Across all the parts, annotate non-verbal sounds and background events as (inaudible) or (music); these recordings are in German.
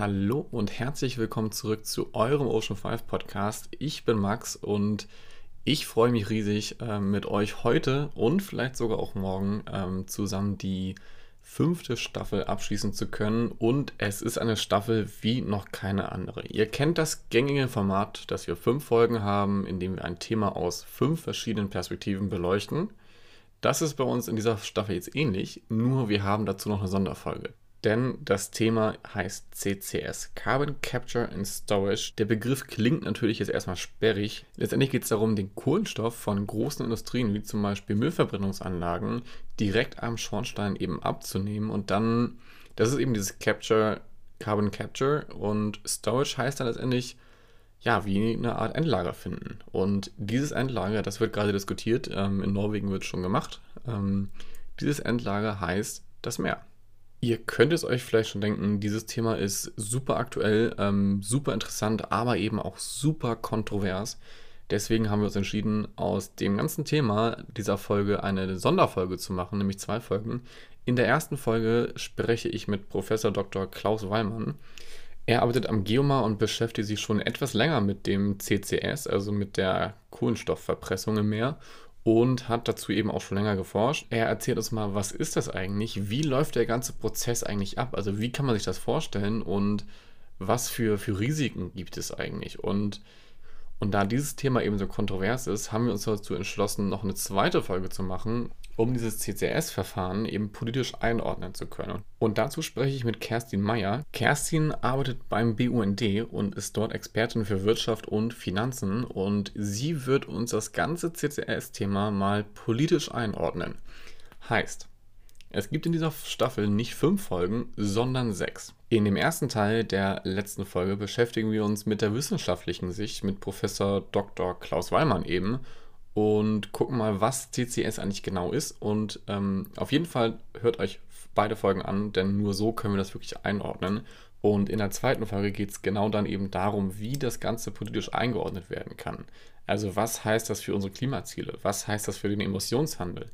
Hallo und herzlich willkommen zurück zu eurem Ocean 5 Podcast. Ich bin Max und ich freue mich riesig, äh, mit euch heute und vielleicht sogar auch morgen ähm, zusammen die fünfte Staffel abschließen zu können. Und es ist eine Staffel wie noch keine andere. Ihr kennt das gängige Format, dass wir fünf Folgen haben, in dem wir ein Thema aus fünf verschiedenen Perspektiven beleuchten. Das ist bei uns in dieser Staffel jetzt ähnlich, nur wir haben dazu noch eine Sonderfolge denn das Thema heißt CCS, Carbon Capture and Storage. Der Begriff klingt natürlich jetzt erstmal sperrig. Letztendlich geht es darum, den Kohlenstoff von großen Industrien, wie zum Beispiel Müllverbrennungsanlagen, direkt am Schornstein eben abzunehmen und dann, das ist eben dieses Capture, Carbon Capture und Storage heißt dann letztendlich, ja, wie eine Art Endlager finden. Und dieses Endlager, das wird gerade diskutiert, ähm, in Norwegen wird es schon gemacht. Ähm, dieses Endlager heißt das Meer. Ihr könnt es euch vielleicht schon denken, dieses Thema ist super aktuell, ähm, super interessant, aber eben auch super kontrovers. Deswegen haben wir uns entschieden, aus dem ganzen Thema dieser Folge eine Sonderfolge zu machen, nämlich zwei Folgen. In der ersten Folge spreche ich mit Professor Dr. Klaus Wallmann. Er arbeitet am Geomar und beschäftigt sich schon etwas länger mit dem CCS, also mit der Kohlenstoffverpressung im Meer und hat dazu eben auch schon länger geforscht. Er erzählt uns mal, was ist das eigentlich? Wie läuft der ganze Prozess eigentlich ab? Also wie kann man sich das vorstellen und was für, für Risiken gibt es eigentlich? Und und da dieses Thema eben so kontrovers ist, haben wir uns dazu entschlossen, noch eine zweite Folge zu machen, um dieses CCS-Verfahren eben politisch einordnen zu können. Und dazu spreche ich mit Kerstin Meyer. Kerstin arbeitet beim BUND und ist dort Expertin für Wirtschaft und Finanzen und sie wird uns das ganze CCS-Thema mal politisch einordnen. Heißt, es gibt in dieser Staffel nicht fünf Folgen, sondern sechs. In dem ersten Teil der letzten Folge beschäftigen wir uns mit der wissenschaftlichen Sicht mit Professor Dr. Klaus Wallmann eben und gucken mal, was CCS eigentlich genau ist. Und ähm, auf jeden Fall hört euch beide Folgen an, denn nur so können wir das wirklich einordnen. Und in der zweiten Folge geht es genau dann eben darum, wie das Ganze politisch eingeordnet werden kann. Also was heißt das für unsere Klimaziele? Was heißt das für den Emissionshandel?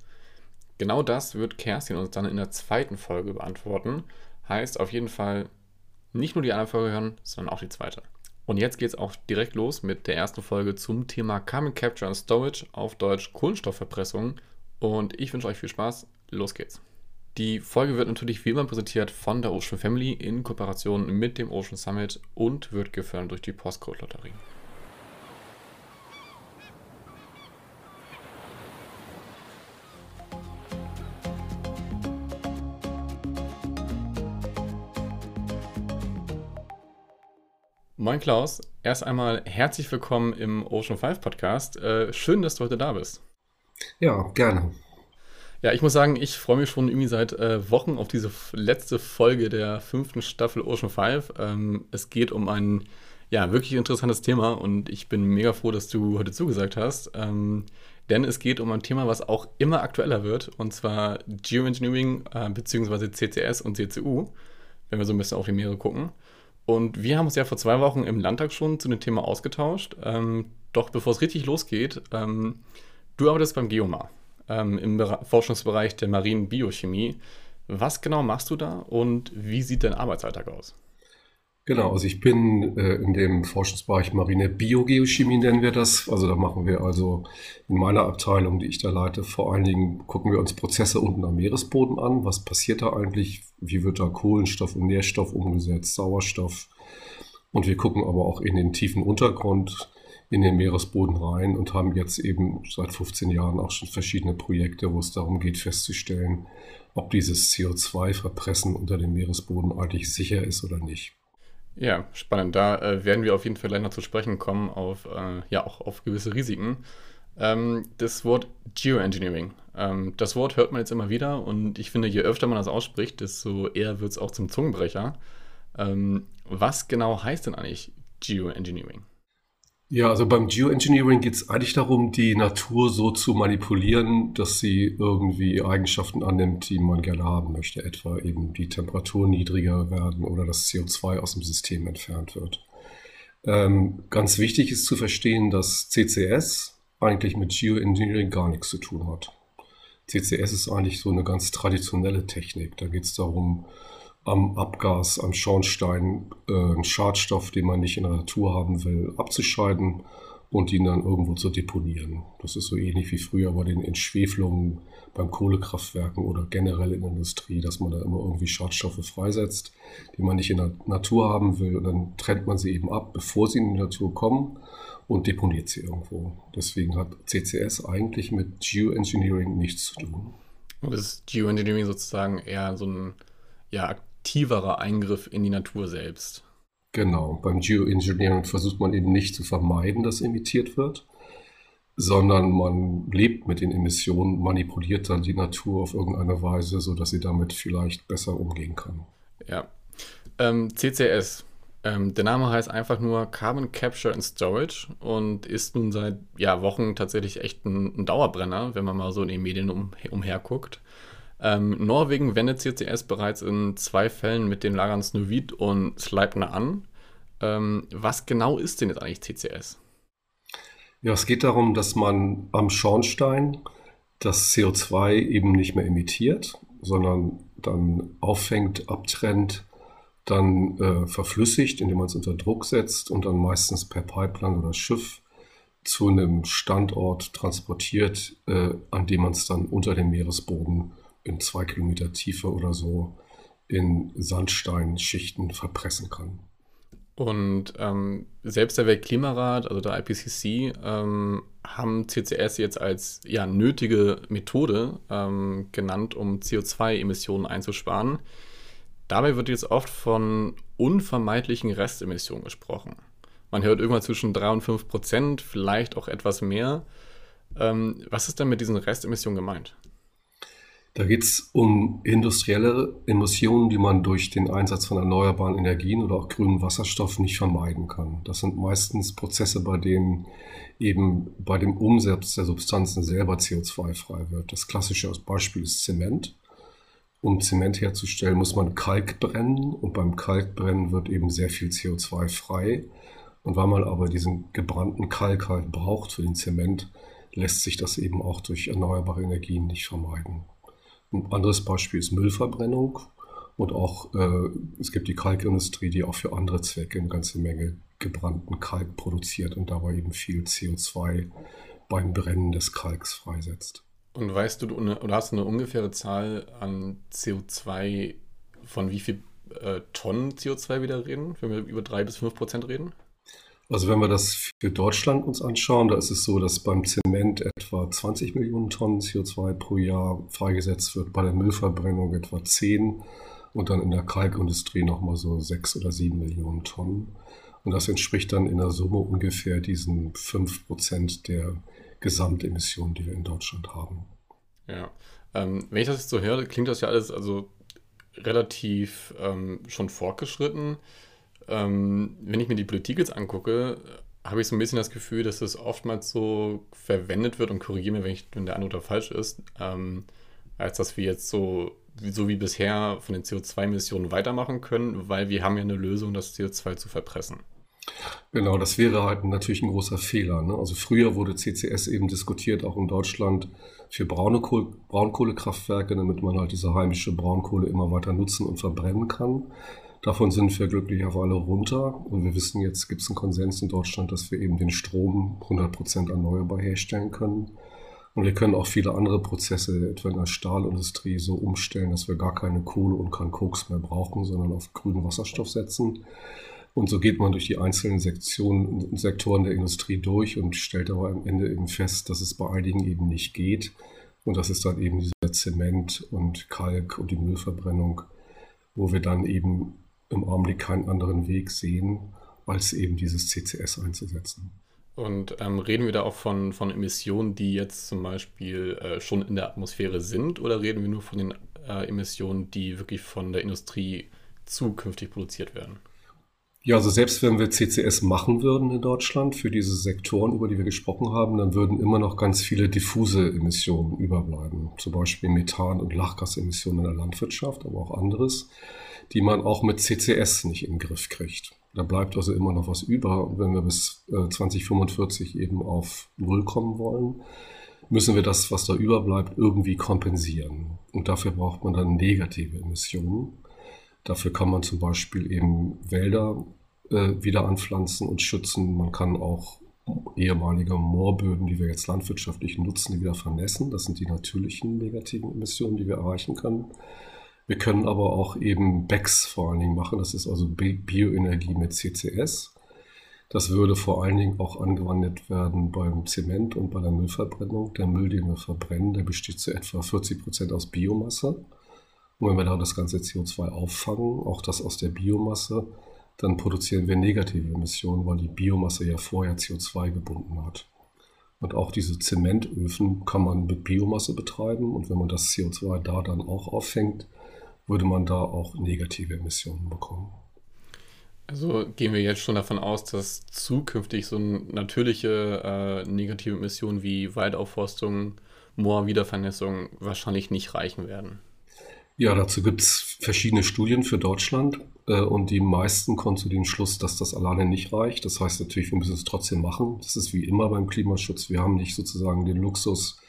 Genau das wird Kerstin uns dann in der zweiten Folge beantworten. Heißt auf jeden Fall nicht nur die eine Folge hören, sondern auch die zweite. Und jetzt geht es auch direkt los mit der ersten Folge zum Thema Carbon Capture and Storage, auf Deutsch Kohlenstoffverpressung. Und ich wünsche euch viel Spaß. Los geht's. Die Folge wird natürlich wie immer präsentiert von der Ocean Family in Kooperation mit dem Ocean Summit und wird gefördert durch die Postcode Lotterie. Moin Klaus, erst einmal herzlich willkommen im Ocean 5 Podcast. Äh, schön, dass du heute da bist. Ja, gerne. Ja, ich muss sagen, ich freue mich schon irgendwie seit äh, Wochen auf diese letzte Folge der fünften Staffel Ocean 5. Ähm, es geht um ein ja, wirklich interessantes Thema und ich bin mega froh, dass du heute zugesagt hast. Ähm, denn es geht um ein Thema, was auch immer aktueller wird, und zwar Geoengineering äh, bzw. CCS und CCU, wenn wir so ein bisschen auf die Meere gucken. Und wir haben uns ja vor zwei Wochen im Landtag schon zu dem Thema ausgetauscht. Ähm, doch bevor es richtig losgeht, ähm, du arbeitest beim Geomar ähm, im Be Forschungsbereich der marinen Biochemie. Was genau machst du da und wie sieht dein Arbeitsalltag aus? Genau, also ich bin äh, in dem Forschungsbereich Marine Biogeochemie nennen wir das. Also da machen wir also in meiner Abteilung, die ich da leite, vor allen Dingen gucken wir uns Prozesse unten am Meeresboden an. Was passiert da eigentlich? Wie wird da Kohlenstoff und Nährstoff umgesetzt, Sauerstoff? Und wir gucken aber auch in den tiefen Untergrund, in den Meeresboden rein und haben jetzt eben seit 15 Jahren auch schon verschiedene Projekte, wo es darum geht festzustellen, ob dieses CO2-Verpressen unter dem Meeresboden eigentlich sicher ist oder nicht. Ja, spannend. Da äh, werden wir auf jeden Fall gleich noch zu sprechen kommen, auf, äh, ja, auch auf gewisse Risiken. Ähm, das Wort Geoengineering. Ähm, das Wort hört man jetzt immer wieder und ich finde, je öfter man das ausspricht, desto eher wird es auch zum Zungenbrecher. Ähm, was genau heißt denn eigentlich Geoengineering? Ja, also beim Geoengineering geht es eigentlich darum, die Natur so zu manipulieren, dass sie irgendwie Eigenschaften annimmt, die man gerne haben möchte. Etwa eben die Temperatur niedriger werden oder das CO2 aus dem System entfernt wird. Ähm, ganz wichtig ist zu verstehen, dass CCS eigentlich mit Geoengineering gar nichts zu tun hat. CCS ist eigentlich so eine ganz traditionelle Technik. Da geht es darum, am Abgas, am Schornstein äh, einen Schadstoff, den man nicht in der Natur haben will, abzuscheiden und ihn dann irgendwo zu deponieren. Das ist so ähnlich wie früher bei den Entschwefelungen beim Kohlekraftwerken oder generell in der Industrie, dass man da immer irgendwie Schadstoffe freisetzt, die man nicht in der Natur haben will. Und dann trennt man sie eben ab, bevor sie in die Natur kommen und deponiert sie irgendwo. Deswegen hat CCS eigentlich mit Geoengineering nichts zu tun. Und ist Geoengineering sozusagen eher so ein ja, aktiverer Eingriff in die Natur selbst? Genau, beim Geoengineering versucht man eben nicht zu vermeiden, dass emittiert wird, sondern man lebt mit den Emissionen, manipuliert dann die Natur auf irgendeine Weise, sodass sie damit vielleicht besser umgehen kann. Ja. Ähm, CCS. Ähm, der Name heißt einfach nur Carbon Capture and Storage und ist nun seit ja, Wochen tatsächlich echt ein, ein Dauerbrenner, wenn man mal so in den Medien um, umherguckt. Ähm, Norwegen wendet CCS bereits in zwei Fällen mit den Lagern Snøhvit und Sleipner an. Ähm, was genau ist denn jetzt eigentlich CCS? Ja, es geht darum, dass man am Schornstein das CO2 eben nicht mehr emittiert, sondern dann auffängt, abtrennt, dann äh, verflüssigt, indem man es unter Druck setzt und dann meistens per Pipeline oder Schiff zu einem Standort transportiert, äh, an dem man es dann unter dem Meeresboden in zwei Kilometer Tiefe oder so in Sandsteinschichten verpressen kann. Und ähm, selbst der Weltklimarat, also der IPCC, ähm, haben CCS jetzt als ja, nötige Methode ähm, genannt, um CO2-Emissionen einzusparen. Dabei wird jetzt oft von unvermeidlichen Restemissionen gesprochen. Man hört irgendwann zwischen 3 und 5 Prozent, vielleicht auch etwas mehr. Ähm, was ist denn mit diesen Restemissionen gemeint? Da geht es um industrielle Emissionen, die man durch den Einsatz von erneuerbaren Energien oder auch grünem Wasserstoff nicht vermeiden kann. Das sind meistens Prozesse, bei denen eben bei dem Umsatz der Substanzen selber CO2 frei wird. Das klassische Beispiel ist Zement. Um Zement herzustellen, muss man Kalk brennen und beim Kalkbrennen wird eben sehr viel CO2 frei. Und weil man aber diesen gebrannten Kalk halt braucht für den Zement, lässt sich das eben auch durch erneuerbare Energien nicht vermeiden. Ein anderes Beispiel ist Müllverbrennung. Und auch äh, es gibt die Kalkindustrie, die auch für andere Zwecke eine ganze Menge gebrannten Kalk produziert und dabei eben viel CO2 beim Brennen des Kalks freisetzt. Und weißt du, oder hast du eine ungefähre Zahl an CO2, von wie viel äh, Tonnen CO2 wieder reden, wenn wir über drei bis fünf Prozent reden? Also wenn wir das für Deutschland uns anschauen, da ist es so, dass beim Zement etwa 20 Millionen Tonnen CO2 pro Jahr freigesetzt wird, bei der Müllverbrennung etwa 10 und dann in der Kalkindustrie nochmal so 6 oder 7 Millionen Tonnen. Und das entspricht dann in der Summe ungefähr diesen 5 Prozent der Gesamtemissionen, die wir in Deutschland haben. Ja, ähm, wenn ich das jetzt so höre, klingt das ja alles also relativ ähm, schon fortgeschritten ähm, wenn ich mir die Politik jetzt angucke, habe ich so ein bisschen das Gefühl, dass es oftmals so verwendet wird und korrigiere mir, wenn, ich, wenn der Eindruck falsch ist, ähm, als dass wir jetzt so, so wie bisher von den CO2-Emissionen weitermachen können, weil wir haben ja eine Lösung, das CO2 zu verpressen. Genau, das wäre halt natürlich ein großer Fehler. Ne? Also früher wurde CCS eben diskutiert, auch in Deutschland, für braune Kohl Braunkohlekraftwerke, damit man halt diese heimische Braunkohle immer weiter nutzen und verbrennen kann. Davon sind wir glücklicherweise alle runter. Und wir wissen jetzt, gibt es einen Konsens in Deutschland, dass wir eben den Strom 100% erneuerbar herstellen können. Und wir können auch viele andere Prozesse, etwa in der Stahlindustrie, so umstellen, dass wir gar keine Kohle und keinen Koks mehr brauchen, sondern auf grünen Wasserstoff setzen. Und so geht man durch die einzelnen Sektionen Sektoren der Industrie durch und stellt aber am Ende eben fest, dass es bei einigen eben nicht geht. Und das ist dann eben dieser Zement und Kalk und die Müllverbrennung, wo wir dann eben im Augenblick keinen anderen Weg sehen, als eben dieses CCS einzusetzen. Und ähm, reden wir da auch von, von Emissionen, die jetzt zum Beispiel äh, schon in der Atmosphäre sind, oder reden wir nur von den äh, Emissionen, die wirklich von der Industrie zukünftig produziert werden? Ja, also selbst wenn wir CCS machen würden in Deutschland für diese Sektoren, über die wir gesprochen haben, dann würden immer noch ganz viele diffuse Emissionen überbleiben. Zum Beispiel Methan- und Lachgasemissionen in der Landwirtschaft, aber auch anderes die man auch mit CCS nicht in den Griff kriegt. Da bleibt also immer noch was über. wenn wir bis 2045 äh, eben auf Null kommen wollen, müssen wir das, was da überbleibt, irgendwie kompensieren. Und dafür braucht man dann negative Emissionen. Dafür kann man zum Beispiel eben Wälder äh, wieder anpflanzen und schützen. Man kann auch ehemalige Moorböden, die wir jetzt landwirtschaftlich nutzen, wieder vernässen. Das sind die natürlichen negativen Emissionen, die wir erreichen können. Wir können aber auch eben BECS vor allen Dingen machen. Das ist also Bioenergie mit CCS. Das würde vor allen Dingen auch angewandt werden beim Zement und bei der Müllverbrennung. Der Müll, den wir verbrennen, der besteht zu etwa 40 Prozent aus Biomasse. Und wenn wir da das ganze CO2 auffangen, auch das aus der Biomasse, dann produzieren wir negative Emissionen, weil die Biomasse ja vorher CO2 gebunden hat. Und auch diese Zementöfen kann man mit Biomasse betreiben und wenn man das CO2 da dann auch auffängt, würde man da auch negative Emissionen bekommen. Also gehen wir jetzt schon davon aus, dass zukünftig so natürliche äh, negative Emissionen wie Waldaufforstung, Moorwiedervernässung wahrscheinlich nicht reichen werden. Ja, dazu gibt es verschiedene Studien für Deutschland äh, und die meisten kommen zu dem Schluss, dass das alleine nicht reicht. Das heißt natürlich, wir müssen es trotzdem machen. Das ist wie immer beim Klimaschutz. Wir haben nicht sozusagen den Luxus,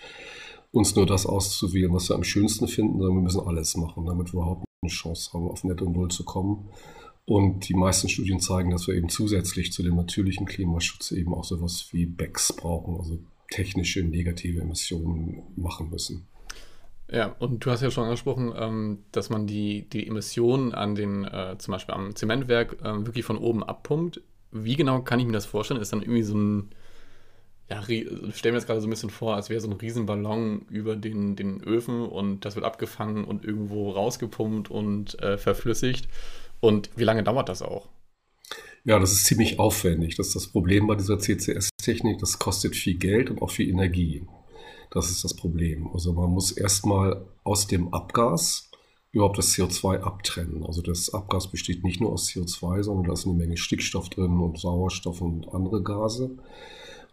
uns nur das auszuwählen, was wir am schönsten finden, sondern wir müssen alles machen, damit wir überhaupt eine Chance haben, auf Netto Null zu kommen. Und die meisten Studien zeigen, dass wir eben zusätzlich zu dem natürlichen Klimaschutz eben auch sowas wie BECS brauchen, also technische negative Emissionen machen müssen. Ja, und du hast ja schon angesprochen, ähm, dass man die, die Emissionen an den, äh, zum Beispiel am Zementwerk, äh, wirklich von oben abpumpt. Wie genau kann ich mir das vorstellen? Ist dann irgendwie so ein, ja, stell mir das gerade so ein bisschen vor, als wäre so ein Riesenballon über den, den Öfen und das wird abgefangen und irgendwo rausgepumpt und äh, verflüssigt. Und wie lange dauert das auch? Ja, das ist ziemlich aufwendig. Das ist das Problem bei dieser CCS-Technik. Das kostet viel Geld und auch viel Energie. Das ist das Problem. Also man muss erstmal aus dem Abgas überhaupt das CO2 abtrennen. Also das Abgas besteht nicht nur aus CO2, sondern da ist eine Menge Stickstoff drin und Sauerstoff und andere Gase.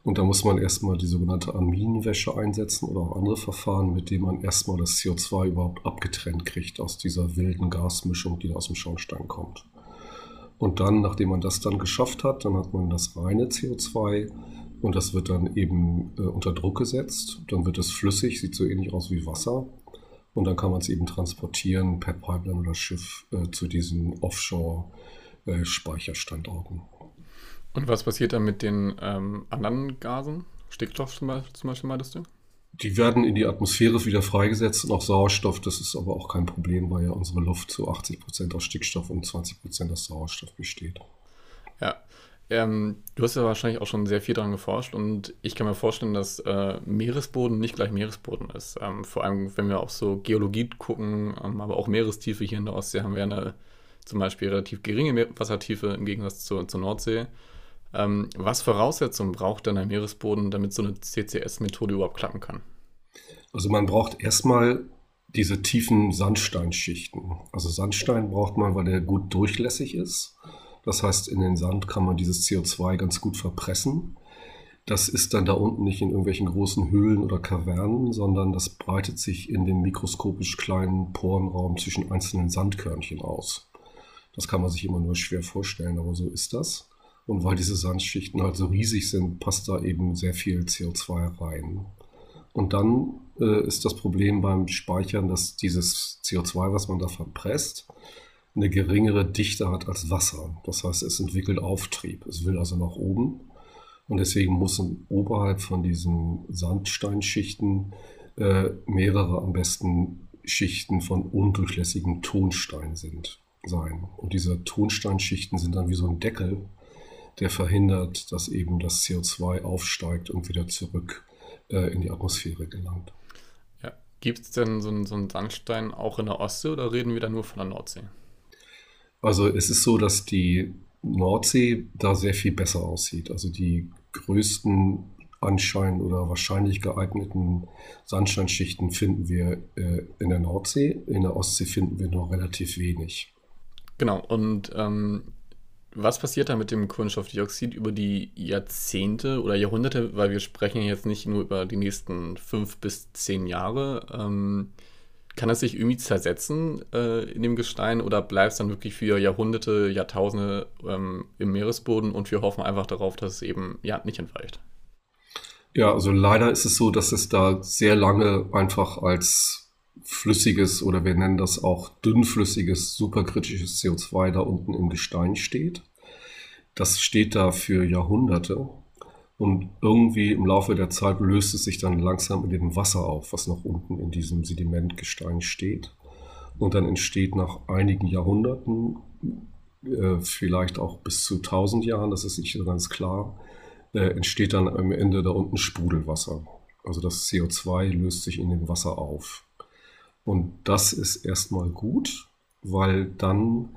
Und da muss man erstmal die sogenannte Aminwäsche einsetzen oder auch andere Verfahren, mit denen man erstmal das CO2 überhaupt abgetrennt kriegt aus dieser wilden Gasmischung, die da aus dem Schornstein kommt. Und dann, nachdem man das dann geschafft hat, dann hat man das reine CO2 und das wird dann eben äh, unter Druck gesetzt. Dann wird es flüssig, sieht so ähnlich aus wie Wasser. Und dann kann man es eben transportieren per Pipeline oder Schiff äh, zu diesen Offshore-Speicherstandorten. Äh, und was passiert dann mit den ähm, anderen Gasen? Stickstoff zum Beispiel, zum Beispiel meintest du? Die werden in die Atmosphäre wieder freigesetzt und auch Sauerstoff. Das ist aber auch kein Problem, weil ja unsere Luft zu 80 Prozent aus Stickstoff und 20 Prozent aus Sauerstoff besteht. Ja, ähm, du hast ja wahrscheinlich auch schon sehr viel daran geforscht und ich kann mir vorstellen, dass äh, Meeresboden nicht gleich Meeresboden ist. Ähm, vor allem, wenn wir auch so Geologie gucken, ähm, aber auch Meerestiefe hier in der Ostsee haben wir eine zum Beispiel relativ geringe Wassertiefe im Gegensatz zur, zur Nordsee. Ähm, was Voraussetzungen braucht denn ein Meeresboden, damit so eine CCS-Methode überhaupt klappen kann? Also man braucht erstmal diese tiefen Sandsteinschichten. Also Sandstein braucht man, weil der gut durchlässig ist das heißt, in den Sand kann man dieses CO2 ganz gut verpressen. Das ist dann da unten nicht in irgendwelchen großen Höhlen oder Kavernen, sondern das breitet sich in dem mikroskopisch kleinen Porenraum zwischen einzelnen Sandkörnchen aus. Das kann man sich immer nur schwer vorstellen, aber so ist das. Und weil diese Sandschichten halt so riesig sind, passt da eben sehr viel CO2 rein. Und dann äh, ist das Problem beim Speichern, dass dieses CO2, was man da verpresst, eine geringere Dichte hat als Wasser. Das heißt, es entwickelt Auftrieb. Es will also nach oben. Und deswegen müssen oberhalb von diesen Sandsteinschichten äh, mehrere am besten Schichten von undurchlässigem Tonstein sind, sein. Und diese Tonsteinschichten sind dann wie so ein Deckel, der verhindert, dass eben das CO2 aufsteigt und wieder zurück äh, in die Atmosphäre gelangt. Ja. Gibt es denn so einen, so einen Sandstein auch in der Ostsee oder reden wir da nur von der Nordsee? Also es ist so, dass die Nordsee da sehr viel besser aussieht. Also die größten anscheinend oder wahrscheinlich geeigneten Sandsteinschichten finden wir äh, in der Nordsee. In der Ostsee finden wir noch relativ wenig. Genau, und ähm, was passiert da mit dem Kohlenstoffdioxid über die Jahrzehnte oder Jahrhunderte? Weil wir sprechen ja jetzt nicht nur über die nächsten fünf bis zehn Jahre. Ähm, kann es sich irgendwie zersetzen äh, in dem Gestein oder bleibt es dann wirklich für Jahrhunderte, Jahrtausende ähm, im Meeresboden und wir hoffen einfach darauf, dass es eben ja nicht entweicht? Ja, also leider ist es so, dass es da sehr lange einfach als flüssiges oder wir nennen das auch dünnflüssiges, superkritisches CO2 da unten im Gestein steht. Das steht da für Jahrhunderte und irgendwie im Laufe der Zeit löst es sich dann langsam in dem Wasser auf, was noch unten in diesem Sedimentgestein steht. Und dann entsteht nach einigen Jahrhunderten, äh, vielleicht auch bis zu 1000 Jahren, das ist nicht so ganz klar, äh, entsteht dann am Ende da unten Sprudelwasser. Also das CO2 löst sich in dem Wasser auf. Und das ist erstmal gut, weil dann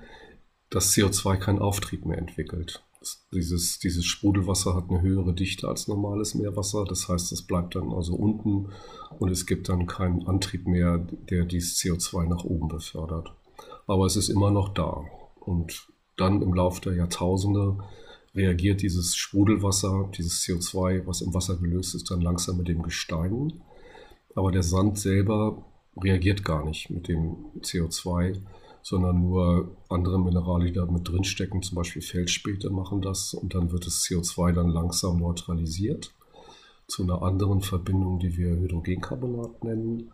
das CO2 keinen Auftrieb mehr entwickelt. Dieses, dieses Sprudelwasser hat eine höhere Dichte als normales Meerwasser. Das heißt, es bleibt dann also unten und es gibt dann keinen Antrieb mehr, der dieses CO2 nach oben befördert. Aber es ist immer noch da. Und dann im Laufe der Jahrtausende reagiert dieses Sprudelwasser, dieses CO2, was im Wasser gelöst ist, dann langsam mit dem Gestein. Aber der Sand selber reagiert gar nicht mit dem CO2, sondern nur andere Minerale, die da mit drinstecken, zum Beispiel Feldspäte, machen das und dann wird das CO2 dann langsam neutralisiert zu einer anderen Verbindung, die wir Hydrogencarbonat nennen.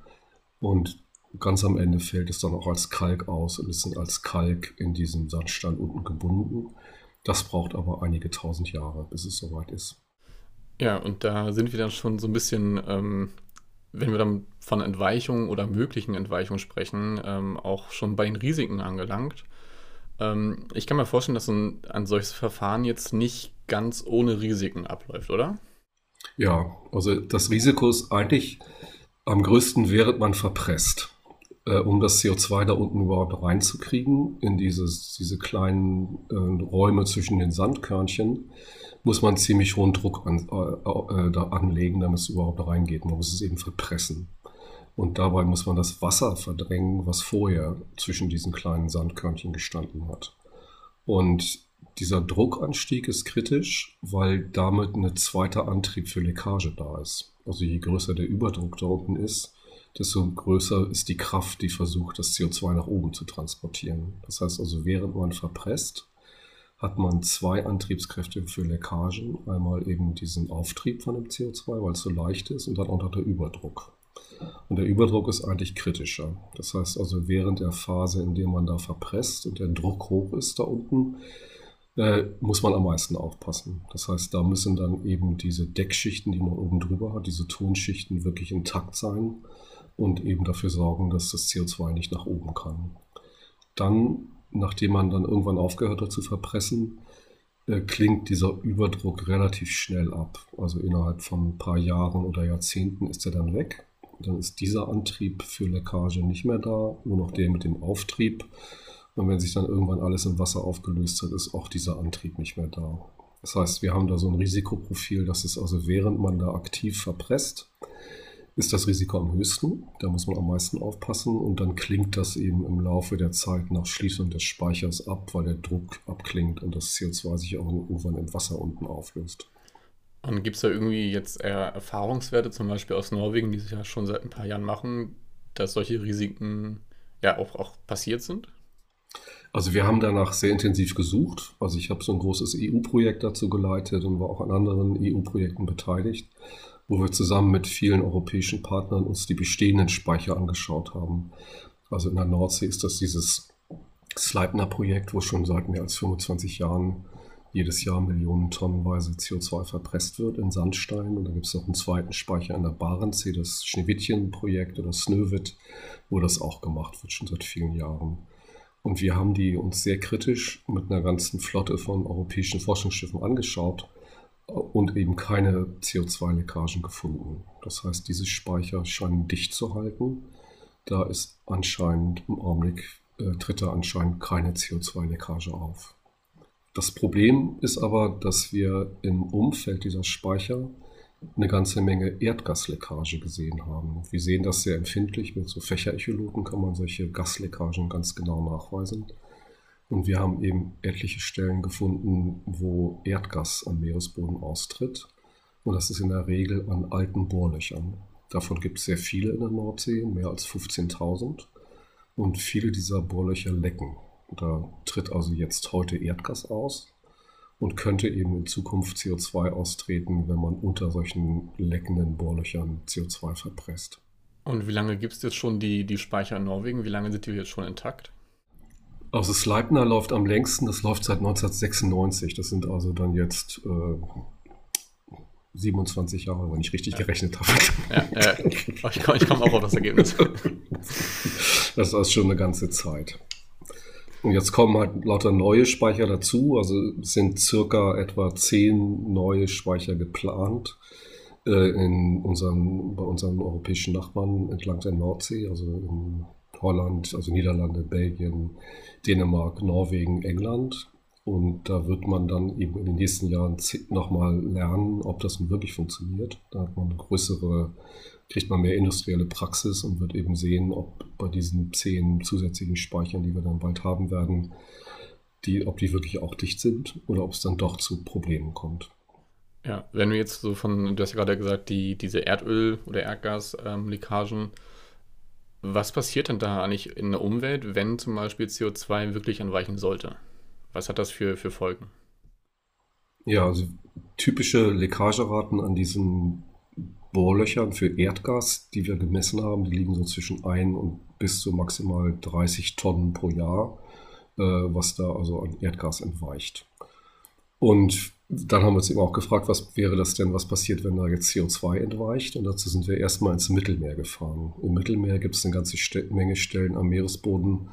Und ganz am Ende fällt es dann auch als Kalk aus und ist dann als Kalk in diesem Sandstein unten gebunden. Das braucht aber einige tausend Jahre, bis es soweit ist. Ja, und da sind wir dann schon so ein bisschen ähm, wenn wir dann von Entweichung oder möglichen Entweichungen sprechen, ähm, auch schon bei den Risiken angelangt. Ähm, ich kann mir vorstellen, dass ein, ein solches Verfahren jetzt nicht ganz ohne Risiken abläuft, oder? Ja, also das Risiko ist eigentlich am größten, während man verpresst. Äh, um das CO2 da unten überhaupt reinzukriegen, in dieses, diese kleinen äh, Räume zwischen den Sandkörnchen, muss man ziemlich hohen Druck an, äh, äh, da anlegen, damit es überhaupt reingeht. Man muss es eben verpressen. Und dabei muss man das Wasser verdrängen, was vorher zwischen diesen kleinen Sandkörnchen gestanden hat. Und dieser Druckanstieg ist kritisch, weil damit ein zweiter Antrieb für Leckage da ist. Also je größer der Überdruck da unten ist, desto größer ist die Kraft, die versucht, das CO2 nach oben zu transportieren. Das heißt also, während man verpresst, hat man zwei Antriebskräfte für Leckagen. Einmal eben diesen Auftrieb von dem CO2, weil es so leicht ist, und dann auch noch der Überdruck. Und der Überdruck ist eigentlich kritischer. Das heißt also, während der Phase, in der man da verpresst und der Druck hoch ist da unten, äh, muss man am meisten aufpassen. Das heißt, da müssen dann eben diese Deckschichten, die man oben drüber hat, diese Tonschichten wirklich intakt sein und eben dafür sorgen, dass das CO2 nicht nach oben kann. Dann nachdem man dann irgendwann aufgehört hat zu verpressen, äh, klingt dieser Überdruck relativ schnell ab. Also innerhalb von ein paar Jahren oder Jahrzehnten ist er dann weg. Dann ist dieser Antrieb für Leckage nicht mehr da, nur noch der mit dem Auftrieb. Und wenn sich dann irgendwann alles im Wasser aufgelöst hat, ist auch dieser Antrieb nicht mehr da. Das heißt, wir haben da so ein Risikoprofil, dass es also während man da aktiv verpresst, ist das Risiko am höchsten. Da muss man am meisten aufpassen und dann klingt das eben im Laufe der Zeit nach Schließung des Speichers ab, weil der Druck abklingt und das CO2 sich auch irgendwann im Wasser unten auflöst. Und gibt es da irgendwie jetzt eher Erfahrungswerte, zum Beispiel aus Norwegen, die sich ja schon seit ein paar Jahren machen, dass solche Risiken ja auch, auch passiert sind? Also wir haben danach sehr intensiv gesucht. Also ich habe so ein großes EU-Projekt dazu geleitet und war auch an anderen EU-Projekten beteiligt wo wir zusammen mit vielen europäischen Partnern uns die bestehenden Speicher angeschaut haben. Also in der Nordsee ist das dieses Sleipner-Projekt, wo schon seit mehr als 25 Jahren jedes Jahr Millionen tonnenweise CO2 verpresst wird in Sandstein. Und da gibt es noch einen zweiten Speicher in der Barentssee, das Schneewittchen-Projekt oder Snövit, wo das auch gemacht wird, schon seit vielen Jahren. Und wir haben die uns sehr kritisch mit einer ganzen Flotte von europäischen Forschungsschiffen angeschaut und eben keine CO2-Leckagen gefunden. Das heißt, diese Speicher scheinen dicht zu halten. Da ist anscheinend im Augenblick, äh, tritt da anscheinend keine CO2-Leckage auf. Das Problem ist aber, dass wir im Umfeld dieser Speicher eine ganze Menge Erdgasleckage gesehen haben. Wir sehen das sehr empfindlich. Mit so Fächerecholoten kann man solche Gasleckagen ganz genau nachweisen. Und wir haben eben etliche Stellen gefunden, wo Erdgas am Meeresboden austritt. Und das ist in der Regel an alten Bohrlöchern. Davon gibt es sehr viele in der Nordsee, mehr als 15.000. Und viele dieser Bohrlöcher lecken. Da tritt also jetzt heute Erdgas aus und könnte eben in Zukunft CO2 austreten, wenn man unter solchen leckenden Bohrlöchern CO2 verpresst. Und wie lange gibt es jetzt schon die, die Speicher in Norwegen? Wie lange sind die jetzt schon intakt? Also Sleipner läuft am längsten, das läuft seit 1996. Das sind also dann jetzt äh, 27 Jahre, wenn ich richtig ja. gerechnet habe. Ja, ja. Ich komme komm auch auf das Ergebnis. (laughs) Das ist schon eine ganze Zeit. Und jetzt kommen halt lauter neue Speicher dazu. Also sind circa etwa zehn neue Speicher geplant äh, in unseren, bei unseren europäischen Nachbarn entlang der Nordsee, also in Holland, also Niederlande, Belgien, Dänemark, Norwegen, England. Und da wird man dann eben in den nächsten Jahren nochmal lernen, ob das nun wirklich funktioniert. Da hat man größere, kriegt man mehr industrielle Praxis und wird eben sehen, ob bei diesen zehn zusätzlichen Speichern, die wir dann bald haben werden, die, ob die wirklich auch dicht sind oder ob es dann doch zu Problemen kommt. Ja, wenn wir jetzt so von, du hast ja gerade gesagt, die, diese Erdöl- oder Erdgasleckagen, ähm, was passiert denn da eigentlich in der Umwelt, wenn zum Beispiel CO2 wirklich entweichen sollte? Was hat das für, für Folgen? Ja, also typische Leckageraten an diesen Bohrlöchern für Erdgas, die wir gemessen haben, die liegen so zwischen 1 und bis zu maximal 30 Tonnen pro Jahr, äh, was da also an Erdgas entweicht. Und dann haben wir uns eben auch gefragt, was wäre das denn, was passiert, wenn da jetzt CO2 entweicht? Und dazu sind wir erstmal ins Mittelmeer gefahren. Im Mittelmeer gibt es eine ganze Menge Stellen am Meeresboden,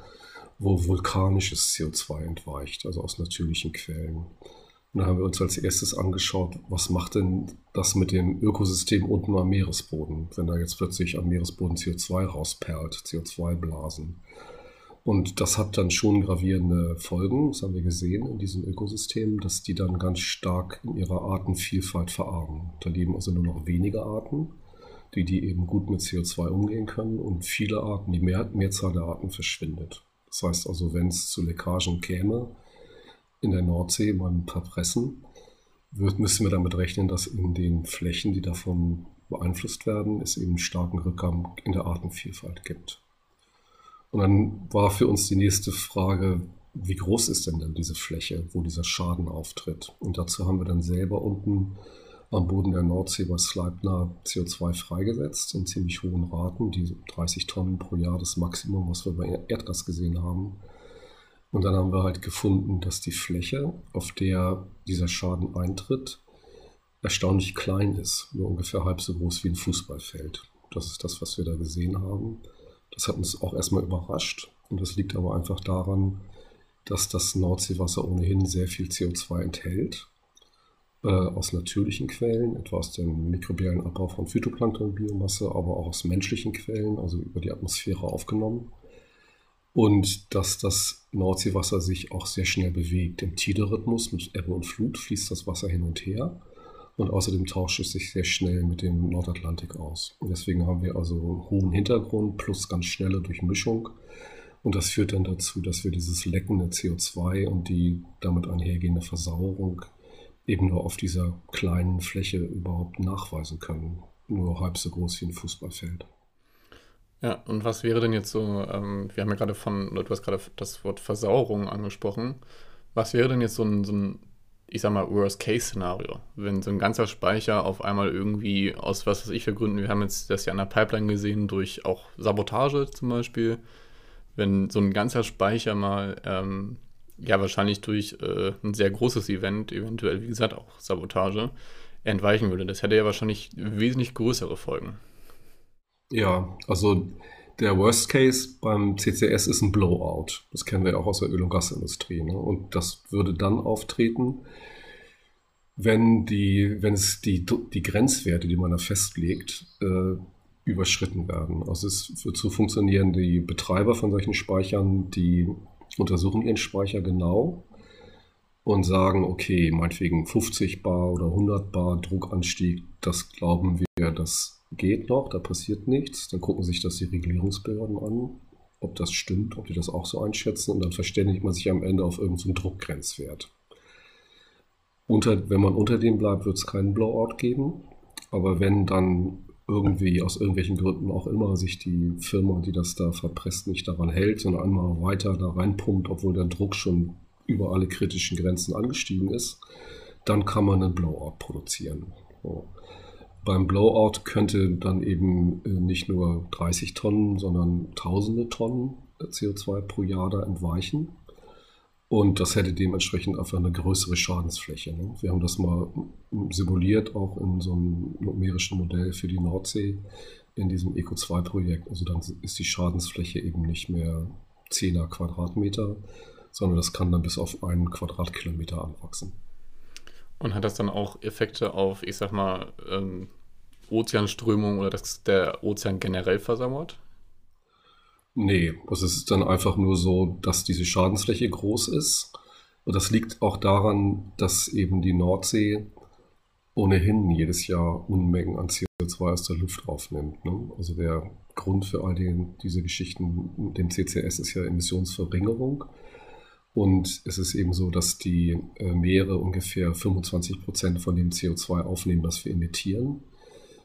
wo vulkanisches CO2 entweicht, also aus natürlichen Quellen. Und da haben wir uns als erstes angeschaut, was macht denn das mit dem Ökosystem unten am Meeresboden, wenn da jetzt plötzlich am Meeresboden CO2 rausperlt, CO2-Blasen. Und das hat dann schon gravierende Folgen, das haben wir gesehen in diesem Ökosystem, dass die dann ganz stark in ihrer Artenvielfalt verarmen. Da leben also nur noch wenige Arten, die, die eben gut mit CO2 umgehen können und viele Arten, die Mehr, Mehrzahl der Arten verschwindet. Das heißt also, wenn es zu Leckagen käme in der Nordsee beim Verpressen, wird, müssen wir damit rechnen, dass in den Flächen, die davon beeinflusst werden, es eben starken Rückgang in der Artenvielfalt gibt. Und dann war für uns die nächste Frage, wie groß ist denn dann diese Fläche, wo dieser Schaden auftritt? Und dazu haben wir dann selber unten am Boden der Nordsee bei Sleipner CO2 freigesetzt in ziemlich hohen Raten, die 30 Tonnen pro Jahr das Maximum, was wir bei Erdgas gesehen haben. Und dann haben wir halt gefunden, dass die Fläche, auf der dieser Schaden eintritt, erstaunlich klein ist, nur ungefähr halb so groß wie ein Fußballfeld. Das ist das, was wir da gesehen haben. Das hat uns auch erstmal überrascht. Und das liegt aber einfach daran, dass das Nordseewasser ohnehin sehr viel CO2 enthält. Äh, aus natürlichen Quellen, etwa aus dem mikrobiellen Abbau von Phytoplankton-Biomasse, aber auch aus menschlichen Quellen, also über die Atmosphäre aufgenommen. Und dass das Nordseewasser sich auch sehr schnell bewegt. Im Tide-Rhythmus mit Ebbe und Flut fließt das Wasser hin und her. Und außerdem tauscht es sich sehr schnell mit dem Nordatlantik aus. Und deswegen haben wir also einen hohen Hintergrund plus ganz schnelle Durchmischung. Und das führt dann dazu, dass wir dieses leckende CO2 und die damit einhergehende Versauerung eben nur auf dieser kleinen Fläche überhaupt nachweisen können. Nur halb so groß wie ein Fußballfeld. Ja, und was wäre denn jetzt so, ähm, wir haben ja gerade von, du hast gerade das Wort Versauerung angesprochen. Was wäre denn jetzt so ein, so ein ich sag mal, Worst-Case-Szenario. Wenn so ein ganzer Speicher auf einmal irgendwie aus was weiß ich für Gründen, wir haben jetzt das ja an der Pipeline gesehen, durch auch Sabotage zum Beispiel, wenn so ein ganzer Speicher mal, ähm, ja, wahrscheinlich durch äh, ein sehr großes Event, eventuell, wie gesagt, auch Sabotage, entweichen würde. Das hätte ja wahrscheinlich wesentlich größere Folgen. Ja, also der Worst Case beim CCS ist ein Blowout. Das kennen wir auch aus der Öl- und Gasindustrie. Ne? Und das würde dann auftreten, wenn, die, wenn es die, die Grenzwerte, die man da festlegt, äh, überschritten werden. Also es wird so funktionieren, die Betreiber von solchen Speichern, die untersuchen ihren Speicher genau und sagen, okay, meinetwegen 50 Bar oder 100 Bar Druckanstieg, das glauben wir, dass geht noch, da passiert nichts. Dann gucken sich das die Regulierungsbehörden an, ob das stimmt, ob die das auch so einschätzen und dann verständigt man sich am Ende auf irgendeinen so Druckgrenzwert. Unter, wenn man unter dem bleibt, wird es keinen Blowout geben. Aber wenn dann irgendwie aus irgendwelchen Gründen auch immer sich die Firma, die das da verpresst, nicht daran hält, sondern einmal weiter da reinpumpt, obwohl der Druck schon über alle kritischen Grenzen angestiegen ist, dann kann man einen Blowout produzieren. So. Beim Blowout könnte dann eben äh, nicht nur 30 Tonnen, sondern tausende Tonnen CO2 pro Jahr da entweichen. Und das hätte dementsprechend einfach eine größere Schadensfläche. Ne? Wir haben das mal simuliert, auch in so einem numerischen Modell für die Nordsee in diesem Eco2-Projekt. Also dann ist die Schadensfläche eben nicht mehr 10er Quadratmeter, sondern das kann dann bis auf einen Quadratkilometer anwachsen. Und hat das dann auch Effekte auf, ich sag mal, ähm, Ozeanströmung oder dass der Ozean generell versauert? Nee, das ist dann einfach nur so, dass diese Schadensfläche groß ist. Und das liegt auch daran, dass eben die Nordsee ohnehin jedes Jahr Unmengen an CO2 aus der Luft aufnimmt. Ne? Also der Grund für all die, diese Geschichten dem CCS ist ja Emissionsverringerung. Und es ist eben so, dass die äh, Meere ungefähr 25 Prozent von dem CO2 aufnehmen, das wir emittieren.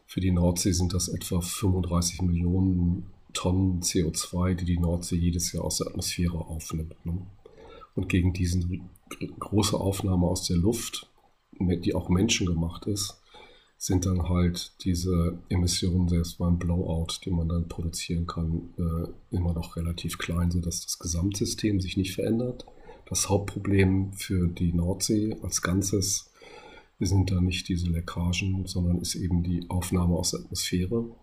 Für die Nordsee sind das etwa 35 Millionen Tonnen CO2, die die Nordsee jedes Jahr aus der Atmosphäre aufnimmt. Ne? Und gegen diese große Aufnahme aus der Luft, die auch menschengemacht ist, sind dann halt diese Emissionen selbst beim Blowout, die man dann produzieren kann, äh, immer noch relativ klein, sodass das Gesamtsystem sich nicht verändert. Das Hauptproblem für die Nordsee als Ganzes sind da nicht diese Leckagen, sondern ist eben die Aufnahme aus der Atmosphäre.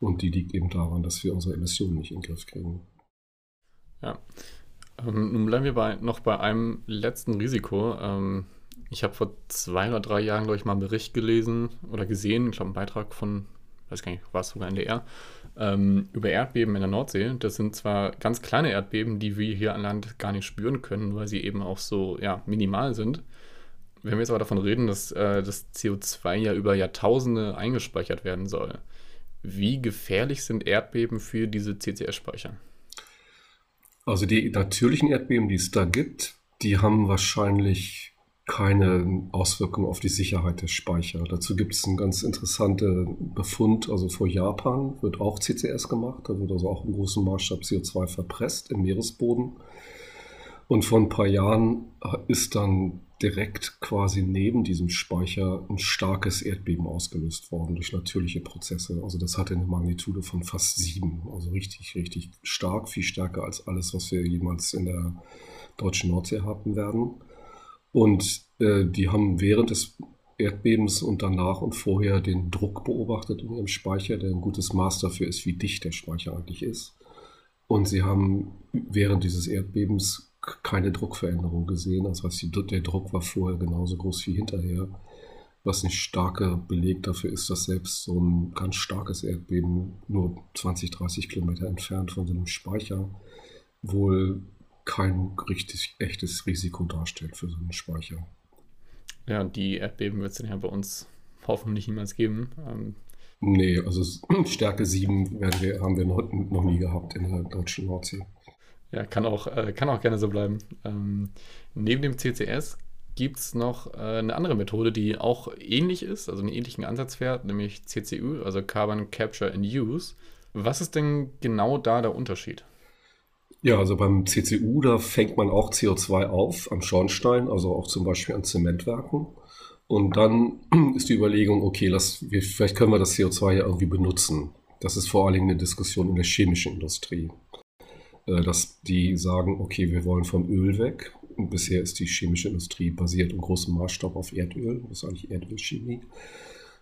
Und die liegt eben daran, dass wir unsere Emissionen nicht in den Griff kriegen. Ja. Ähm, nun bleiben wir bei, noch bei einem letzten Risiko. Ähm, ich habe vor zwei oder drei Jahren, glaube ich, mal einen Bericht gelesen oder gesehen, ich glaube, einen Beitrag von, weiß gar nicht, war es sogar NDR, ähm, über Erdbeben in der Nordsee. Das sind zwar ganz kleine Erdbeben, die wir hier an Land gar nicht spüren können, weil sie eben auch so ja, minimal sind. Wenn wir jetzt aber davon reden, dass äh, das CO2 ja über Jahrtausende eingespeichert werden soll, wie gefährlich sind Erdbeben für diese CCS-Speicher? Also die natürlichen Erdbeben, die es da gibt, die haben wahrscheinlich keine Auswirkungen auf die Sicherheit der Speicher. Dazu gibt es einen ganz interessanten Befund, also vor Japan wird auch CCS gemacht, da wird also auch im großen Maßstab CO2 verpresst im Meeresboden. Und vor ein paar Jahren ist dann direkt quasi neben diesem Speicher ein starkes Erdbeben ausgelöst worden durch natürliche Prozesse. Also das hatte eine Magnitude von fast sieben, also richtig, richtig stark, viel stärker als alles, was wir jemals in der deutschen Nordsee haben werden. Und äh, die haben während des Erdbebens und danach und vorher den Druck beobachtet in ihrem Speicher, der ein gutes Maß dafür ist, wie dicht der Speicher eigentlich ist. Und sie haben während dieses Erdbebens keine Druckveränderung gesehen. Das heißt, der Druck war vorher genauso groß wie hinterher. Was ein starker Beleg dafür ist, dass selbst so ein ganz starkes Erdbeben nur 20, 30 Kilometer entfernt von so einem Speicher wohl kein richtig echtes Risiko darstellt für so einen Speicher. Ja, die Erdbeben wird es dann ja bei uns hoffentlich niemals geben. Ähm, nee, also (clears throat) Stärke 7 wir, haben wir noch, noch nie gehabt in der deutschen Nordsee. Ja, kann auch, äh, kann auch gerne so bleiben. Ähm, neben dem CCS gibt es noch äh, eine andere Methode, die auch ähnlich ist, also einen ähnlichen Ansatz fährt, nämlich CCU, also Carbon Capture and Use. Was ist denn genau da der Unterschied? Ja, also beim CCU, da fängt man auch CO2 auf am Schornstein, also auch zum Beispiel an Zementwerken. Und dann (clears throat) ist die Überlegung, okay, lass, wir, vielleicht können wir das CO2 ja irgendwie benutzen. Das ist vor allen Dingen eine Diskussion in der chemischen Industrie. Äh, dass die sagen, okay, wir wollen vom Öl weg. Und bisher ist die chemische Industrie basiert im großen Maßstab auf Erdöl. Das ist eigentlich Erdölchemie.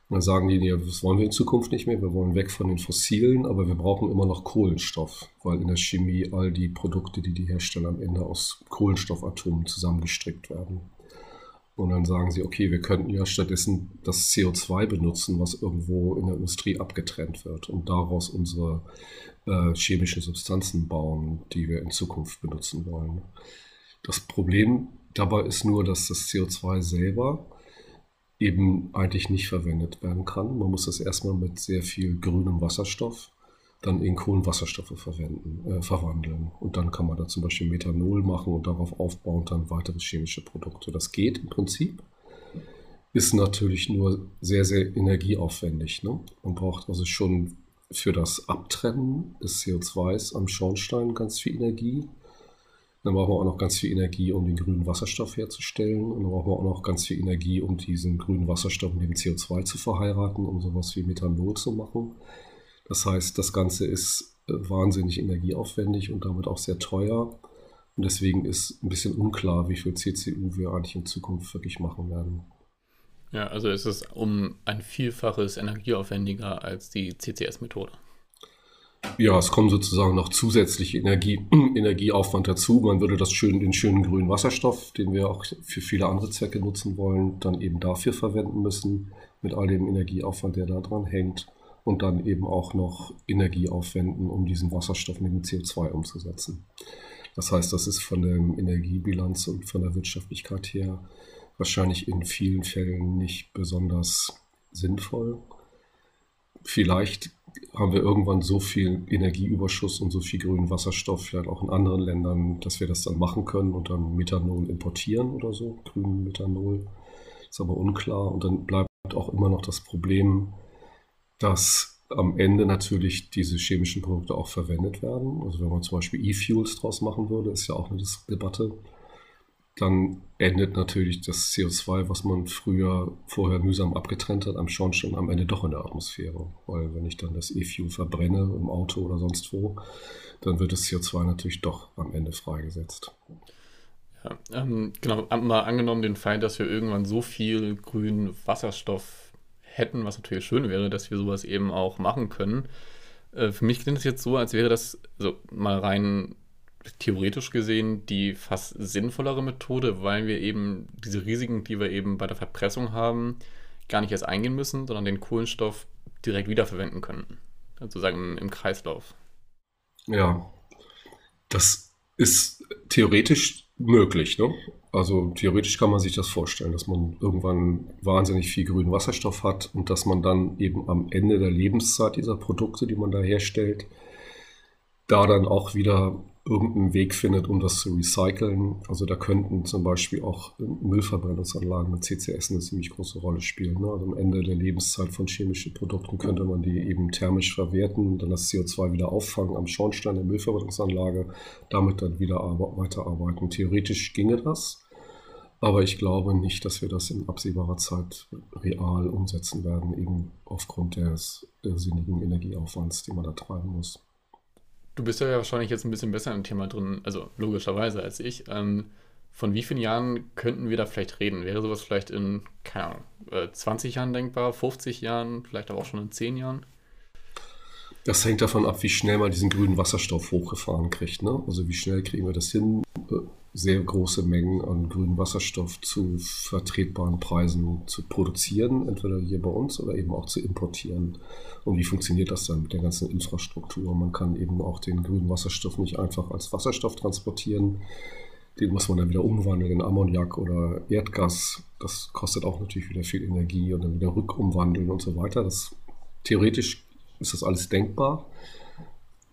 Und dann sagen die, das wollen wir in Zukunft nicht mehr. Wir wollen weg von den Fossilen, aber wir brauchen immer noch Kohlenstoff, weil in der Chemie all die Produkte, die die Hersteller am Ende aus Kohlenstoffatomen zusammengestrickt werden. Und dann sagen sie, okay, wir könnten ja stattdessen das CO2 benutzen, was irgendwo in der Industrie abgetrennt wird und daraus unsere äh, chemische Substanzen bauen, die wir in Zukunft benutzen wollen. Das Problem dabei ist nur, dass das CO2 selber eben eigentlich nicht verwendet werden kann. Man muss das erstmal mit sehr viel grünem Wasserstoff dann in Kohlenwasserstoffe verwenden, äh, verwandeln. Und dann kann man da zum Beispiel Methanol machen und darauf aufbauend dann weitere chemische Produkte. Das geht im Prinzip, ist natürlich nur sehr, sehr energieaufwendig. Ne? Man braucht also schon für das Abtrennen des CO2s am Schornstein ganz viel Energie. Dann brauchen wir auch noch ganz viel Energie, um den grünen Wasserstoff herzustellen. Und dann brauchen wir auch noch ganz viel Energie, um diesen grünen Wasserstoff mit dem CO2 zu verheiraten, um sowas wie Methanol zu machen. Das heißt, das Ganze ist äh, wahnsinnig energieaufwendig und damit auch sehr teuer. Und deswegen ist ein bisschen unklar, wie viel CCU wir eigentlich in Zukunft wirklich machen werden. Ja, also ist es um ein Vielfaches energieaufwendiger als die CCS-Methode. Ja, es kommt sozusagen noch zusätzliche Energie, (clears throat) Energieaufwand dazu. Man würde das schön, den schönen grünen Wasserstoff, den wir auch für viele andere Zwecke nutzen wollen, dann eben dafür verwenden müssen, mit all dem Energieaufwand, der da dran hängt. Und dann eben auch noch Energie aufwenden, um diesen Wasserstoff mit dem CO2 umzusetzen. Das heißt, das ist von der Energiebilanz und von der Wirtschaftlichkeit her wahrscheinlich in vielen Fällen nicht besonders sinnvoll. Vielleicht haben wir irgendwann so viel Energieüberschuss und so viel grünen Wasserstoff, vielleicht auch in anderen Ländern, dass wir das dann machen können und dann Methanol importieren oder so, grünen Methanol. Ist aber unklar. Und dann bleibt auch immer noch das Problem, dass am Ende natürlich diese chemischen Produkte auch verwendet werden. Also wenn man zum Beispiel E-Fuels draus machen würde, ist ja auch eine Debatte dann endet natürlich das CO2, was man früher vorher mühsam abgetrennt hat, am Schornstein am Ende doch in der Atmosphäre. Weil wenn ich dann das E-Fuel verbrenne im Auto oder sonst wo, dann wird das CO2 natürlich doch am Ende freigesetzt. Ja, ähm, genau, mal angenommen den Fall, dass wir irgendwann so viel grünen Wasserstoff hätten, was natürlich schön wäre, dass wir sowas eben auch machen können. Äh, für mich klingt es jetzt so, als wäre das also mal rein theoretisch gesehen die fast sinnvollere Methode, weil wir eben diese Risiken, die wir eben bei der Verpressung haben, gar nicht erst eingehen müssen, sondern den Kohlenstoff direkt wiederverwenden können. Sozusagen im Kreislauf. Ja, das ist theoretisch möglich. Ne? Also theoretisch kann man sich das vorstellen, dass man irgendwann wahnsinnig viel grünen Wasserstoff hat und dass man dann eben am Ende der Lebenszeit dieser Produkte, die man da herstellt, da dann auch wieder irgendeinen Weg findet, um das zu recyceln. Also da könnten zum Beispiel auch Müllverbrennungsanlagen mit CCS eine ziemlich große Rolle spielen. Ne? Also am Ende der Lebenszeit von chemischen Produkten könnte man die eben thermisch verwerten, dann das CO2 wieder auffangen am Schornstein der Müllverbrennungsanlage, damit dann wieder weiterarbeiten. Theoretisch ginge das. Aber ich glaube nicht, dass wir das in absehbarer Zeit real umsetzen werden, eben aufgrund des irrsinnigen Energieaufwands, den man da treiben muss. Du bist ja wahrscheinlich jetzt ein bisschen besser im Thema drin, also logischerweise als ich. Ähm, von wie vielen Jahren könnten wir da vielleicht reden? Wäre sowas vielleicht in, keine Ahnung, 20 äh, Jahren denkbar, 50 Jahren, vielleicht aber auch schon in 10 Jahren? Das hängt davon ab, wie schnell man diesen grünen Wasserstoff hochgefahren kriegt. Ne? Also wie schnell kriegen wir das hin, sehr große Mengen an grünem Wasserstoff zu vertretbaren Preisen zu produzieren, entweder hier bei uns oder eben auch zu importieren. Und wie funktioniert das dann mit der ganzen Infrastruktur? Man kann eben auch den grünen Wasserstoff nicht einfach als Wasserstoff transportieren. Den muss man dann wieder umwandeln in Ammoniak oder Erdgas. Das kostet auch natürlich wieder viel Energie und dann wieder rückumwandeln und so weiter. Das, theoretisch ist das alles denkbar,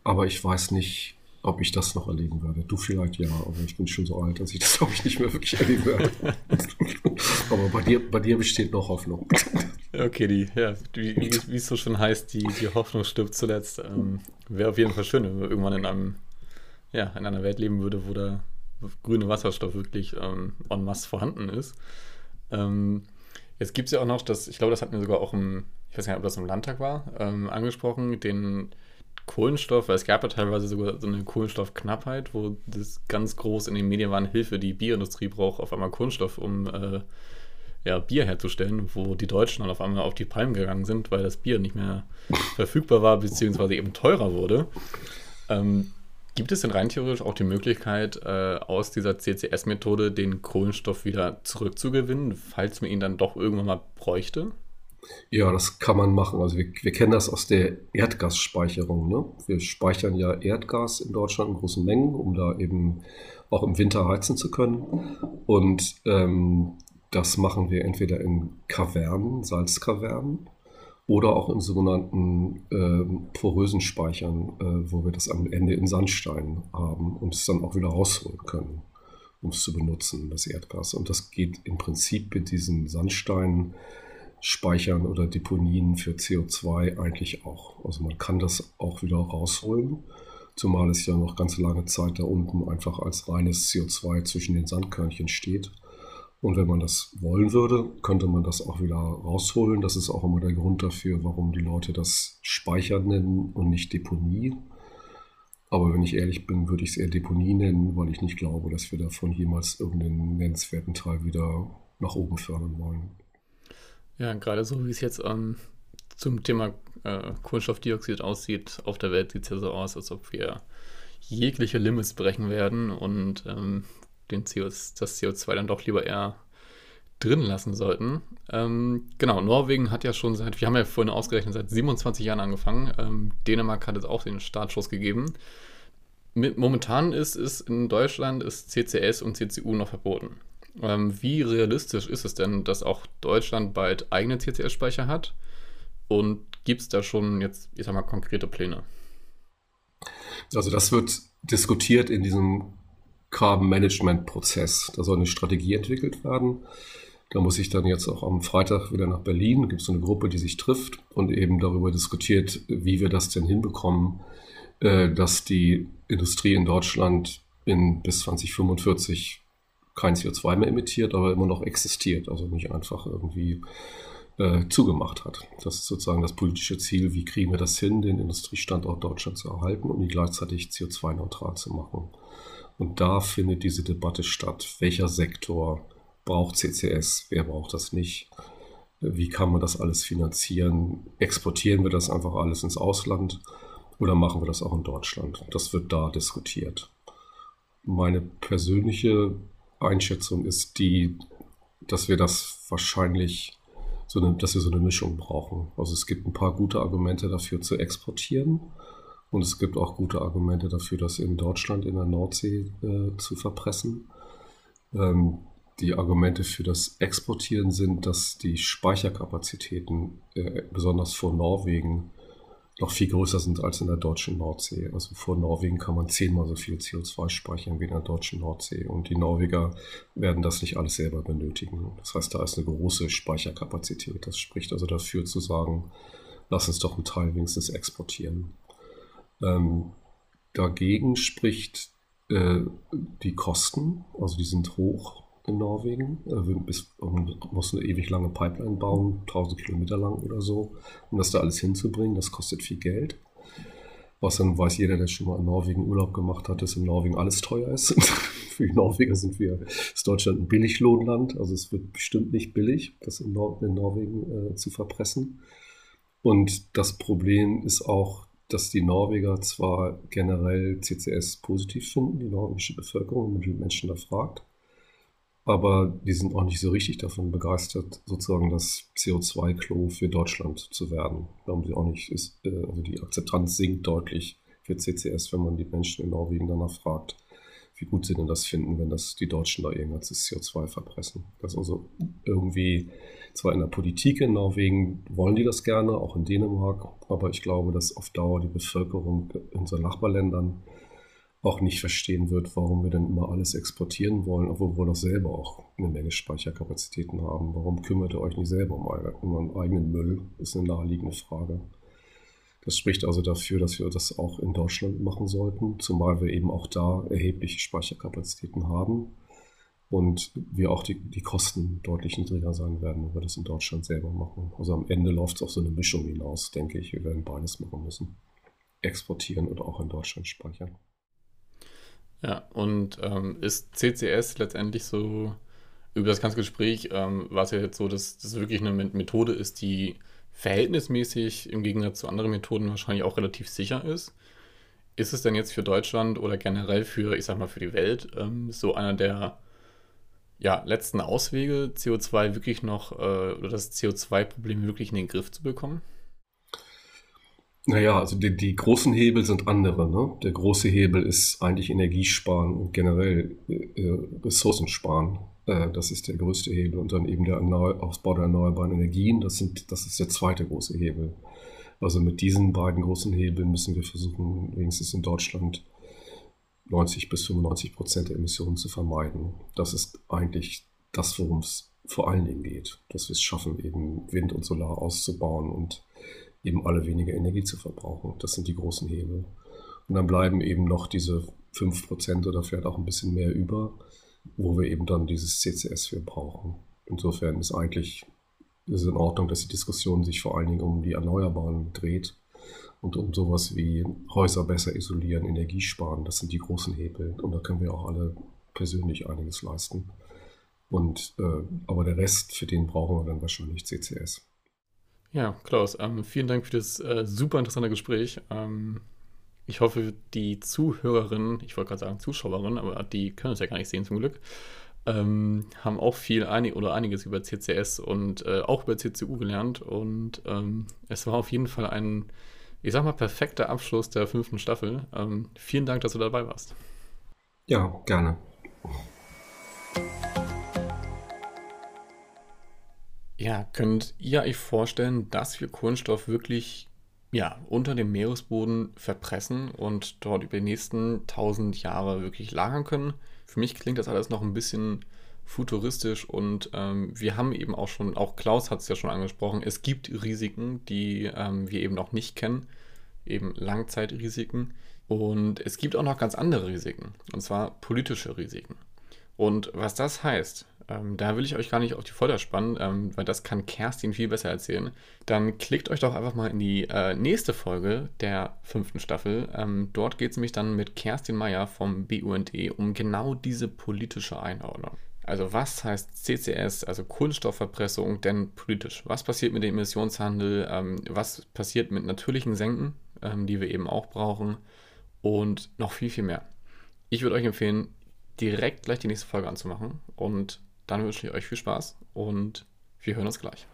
aber ich weiß nicht, ob ich das noch erleben werde. Du vielleicht ja, aber ich bin schon so alt, dass ich das, glaube ich, nicht mehr wirklich erleben werde. (laughs) aber bei dir, bei dir besteht noch Hoffnung. Okay, die, ja, wie, wie es so schon heißt, die, die Hoffnung stirbt zuletzt. Ähm, Wäre auf jeden Fall schön, wenn wir irgendwann in einem, ja, in einer Welt leben würde, wo der grüne Wasserstoff wirklich ähm, en masse vorhanden ist. Ähm, jetzt gibt es ja auch noch das, ich glaube, das hatten wir sogar auch im, ich weiß nicht, ob das im Landtag war, ähm, angesprochen, den Kohlenstoff, weil es gab ja teilweise sogar so eine Kohlenstoffknappheit, wo das ganz groß in den Medien war, Hilfe, die Bierindustrie braucht auf einmal Kohlenstoff, um äh, ja, Bier herzustellen, wo die Deutschen dann auf einmal auf die Palmen gegangen sind, weil das Bier nicht mehr (laughs) verfügbar war, beziehungsweise eben teurer wurde. Ähm, gibt es denn rein theoretisch auch die Möglichkeit, äh, aus dieser CCS-Methode den Kohlenstoff wieder zurückzugewinnen, falls man ihn dann doch irgendwann mal bräuchte? Ja, das kann man machen. Also wir, wir kennen das aus der Erdgasspeicherung. Ne? Wir speichern ja Erdgas in Deutschland in großen Mengen, um da eben auch im Winter heizen zu können. Und ähm, das machen wir entweder in Kavernen, Salzkavernen, oder auch in sogenannten äh, porösen Speichern, äh, wo wir das am Ende in Sandstein haben und es dann auch wieder rausholen können, um es zu benutzen, das Erdgas. Und das geht im Prinzip mit diesen Sandsteinen Speichern oder Deponien für CO2 eigentlich auch. Also man kann das auch wieder rausholen. zumal es ja noch ganz lange Zeit da unten einfach als reines CO2 zwischen den Sandkörnchen steht. Und wenn man das wollen würde, könnte man das auch wieder rausholen. Das ist auch immer der Grund dafür, warum die Leute das Speichern nennen und nicht Deponie. Aber wenn ich ehrlich bin, würde ich es eher Deponie nennen, weil ich nicht glaube, dass wir davon jemals irgendeinen nennenswerten Teil wieder nach oben fördern wollen. Ja, gerade so wie es jetzt ähm, zum Thema äh, Kohlenstoffdioxid aussieht, auf der Welt sieht es ja so aus, als ob wir jegliche Limits brechen werden und ähm, den CO, das CO2 dann doch lieber eher drin lassen sollten. Ähm, genau, Norwegen hat ja schon seit, wir haben ja vorhin ausgerechnet, seit 27 Jahren angefangen. Ähm, Dänemark hat jetzt auch den Startschuss gegeben. Mit, momentan ist es in Deutschland ist CCS und CCU noch verboten. Ähm, wie realistisch ist es denn, dass auch Deutschland bald eigene CCS-Speicher hat? Und gibt es da schon jetzt, ich sag mal, konkrete Pläne? Also das wird diskutiert in diesem Carbon Management Prozess. Da soll eine Strategie entwickelt werden. Da muss ich dann jetzt auch am Freitag wieder nach Berlin. Da gibt es eine Gruppe, die sich trifft und eben darüber diskutiert, wie wir das denn hinbekommen, äh, dass die Industrie in Deutschland in bis 2045 kein CO2 mehr emittiert, aber immer noch existiert. Also nicht einfach irgendwie äh, zugemacht hat. Das ist sozusagen das politische Ziel. Wie kriegen wir das hin, den Industriestandort Deutschland zu erhalten und ihn gleichzeitig CO2-neutral zu machen? Und da findet diese Debatte statt. Welcher Sektor braucht CCS? Wer braucht das nicht? Wie kann man das alles finanzieren? Exportieren wir das einfach alles ins Ausland oder machen wir das auch in Deutschland? Das wird da diskutiert. Meine persönliche Einschätzung ist die, dass wir das wahrscheinlich so eine, dass wir so eine Mischung brauchen. Also es gibt ein paar gute Argumente dafür zu exportieren und es gibt auch gute Argumente dafür, das in Deutschland in der Nordsee äh, zu verpressen. Ähm, die Argumente für das Exportieren sind, dass die Speicherkapazitäten, äh, besonders vor Norwegen, noch viel größer sind als in der deutschen Nordsee. Also vor Norwegen kann man zehnmal so viel CO2 speichern wie in der deutschen Nordsee. Und die Norweger werden das nicht alles selber benötigen. Das heißt, da ist eine große Speicherkapazität. Das spricht also dafür zu sagen, lass uns doch einen Teil wenigstens exportieren. Ähm, dagegen spricht äh, die Kosten, also die sind hoch in Norwegen. Äh, bis, man muss eine ewig lange Pipeline bauen, 1000 Kilometer lang oder so, um das da alles hinzubringen. Das kostet viel Geld. Was dann weiß jeder, der schon mal in Norwegen Urlaub gemacht hat, dass in Norwegen alles teuer ist. (laughs) Für die Norweger sind wir, ist Deutschland ein Billiglohnland. Also es wird bestimmt nicht billig, das in, Nor in Norwegen äh, zu verpressen. Und das Problem ist auch, dass die Norweger zwar generell CCS positiv finden, die norwegische Bevölkerung, wenn man die Menschen da fragt, aber die sind auch nicht so richtig davon begeistert, sozusagen das CO2-Klo für Deutschland zu werden. Haben sie auch nicht, ist, äh, also die Akzeptanz sinkt deutlich für CCS, wenn man die Menschen in Norwegen danach fragt, wie gut sie denn das finden, wenn das die Deutschen da irgendwas CO2 verpressen. Das ist also irgendwie zwar in der Politik in Norwegen wollen die das gerne, auch in Dänemark, aber ich glaube, dass auf Dauer die Bevölkerung in unseren Nachbarländern auch nicht verstehen wird, warum wir denn immer alles exportieren wollen, obwohl wir doch selber auch eine Menge Speicherkapazitäten haben. Warum kümmert ihr euch nicht selber um euren eigenen Müll? Ist eine naheliegende Frage. Das spricht also dafür, dass wir das auch in Deutschland machen sollten, zumal wir eben auch da erhebliche Speicherkapazitäten haben und wir auch die, die Kosten deutlich niedriger sein werden, wenn wir das in Deutschland selber machen. Also am Ende läuft es auf so eine Mischung hinaus, denke ich. Wir werden beides machen müssen. Exportieren und auch in Deutschland speichern. Ja, und ähm, ist CCS letztendlich so, über das ganze Gespräch ähm, war es ja jetzt so, dass das wirklich eine Methode ist, die verhältnismäßig im Gegensatz zu anderen Methoden wahrscheinlich auch relativ sicher ist. Ist es denn jetzt für Deutschland oder generell für, ich sag mal, für die Welt ähm, so einer der ja, letzten Auswege, CO2 wirklich noch äh, oder das CO2-Problem wirklich in den Griff zu bekommen? Naja, also die, die großen Hebel sind andere. Ne? Der große Hebel ist eigentlich Energiesparen und generell äh, Ressourcen sparen. Äh, das ist der größte Hebel. Und dann eben der Ausbau der erneuerbaren Energien, das, sind, das ist der zweite große Hebel. Also mit diesen beiden großen Hebeln müssen wir versuchen, wenigstens in Deutschland 90 bis 95 Prozent der Emissionen zu vermeiden. Das ist eigentlich das, worum es vor allen Dingen geht, dass wir es schaffen, eben Wind und Solar auszubauen und eben alle weniger Energie zu verbrauchen. Das sind die großen Hebel. Und dann bleiben eben noch diese 5% oder vielleicht auch ein bisschen mehr über, wo wir eben dann dieses CCS für brauchen. Insofern ist eigentlich ist in Ordnung, dass die Diskussion sich vor allen Dingen um die Erneuerbaren dreht und um sowas wie Häuser besser isolieren, Energie sparen. Das sind die großen Hebel und da können wir auch alle persönlich einiges leisten. Und, äh, aber der Rest, für den brauchen wir dann wahrscheinlich CCS. Ja, Klaus, ähm, vielen Dank für das äh, super interessante Gespräch. Ähm, ich hoffe, die Zuhörerinnen, ich wollte gerade sagen Zuschauerinnen, aber die können es ja gar nicht sehen zum Glück, ähm, haben auch viel einig oder einiges über CCS und äh, auch über CCU gelernt. Und ähm, es war auf jeden Fall ein, ich sag mal, perfekter Abschluss der fünften Staffel. Ähm, vielen Dank, dass du dabei warst. Ja, gerne. Ja, könnt ihr euch vorstellen, dass wir Kohlenstoff wirklich ja, unter dem Meeresboden verpressen und dort über die nächsten tausend Jahre wirklich lagern können? Für mich klingt das alles noch ein bisschen futuristisch und ähm, wir haben eben auch schon, auch Klaus hat es ja schon angesprochen, es gibt Risiken, die ähm, wir eben noch nicht kennen, eben Langzeitrisiken und es gibt auch noch ganz andere Risiken und zwar politische Risiken. Und was das heißt, ähm, da will ich euch gar nicht auf die Folter spannen, ähm, weil das kann Kerstin viel besser erzählen. Dann klickt euch doch einfach mal in die äh, nächste Folge der fünften Staffel. Ähm, dort geht es nämlich dann mit Kerstin Meyer vom BUND um genau diese politische Einordnung. Also was heißt CCS, also Kohlenstoffverpressung, denn politisch? Was passiert mit dem Emissionshandel? Ähm, was passiert mit natürlichen Senken, ähm, die wir eben auch brauchen? Und noch viel, viel mehr. Ich würde euch empfehlen, direkt gleich die nächste Folge anzumachen und dann wünsche ich euch viel Spaß und wir hören uns gleich.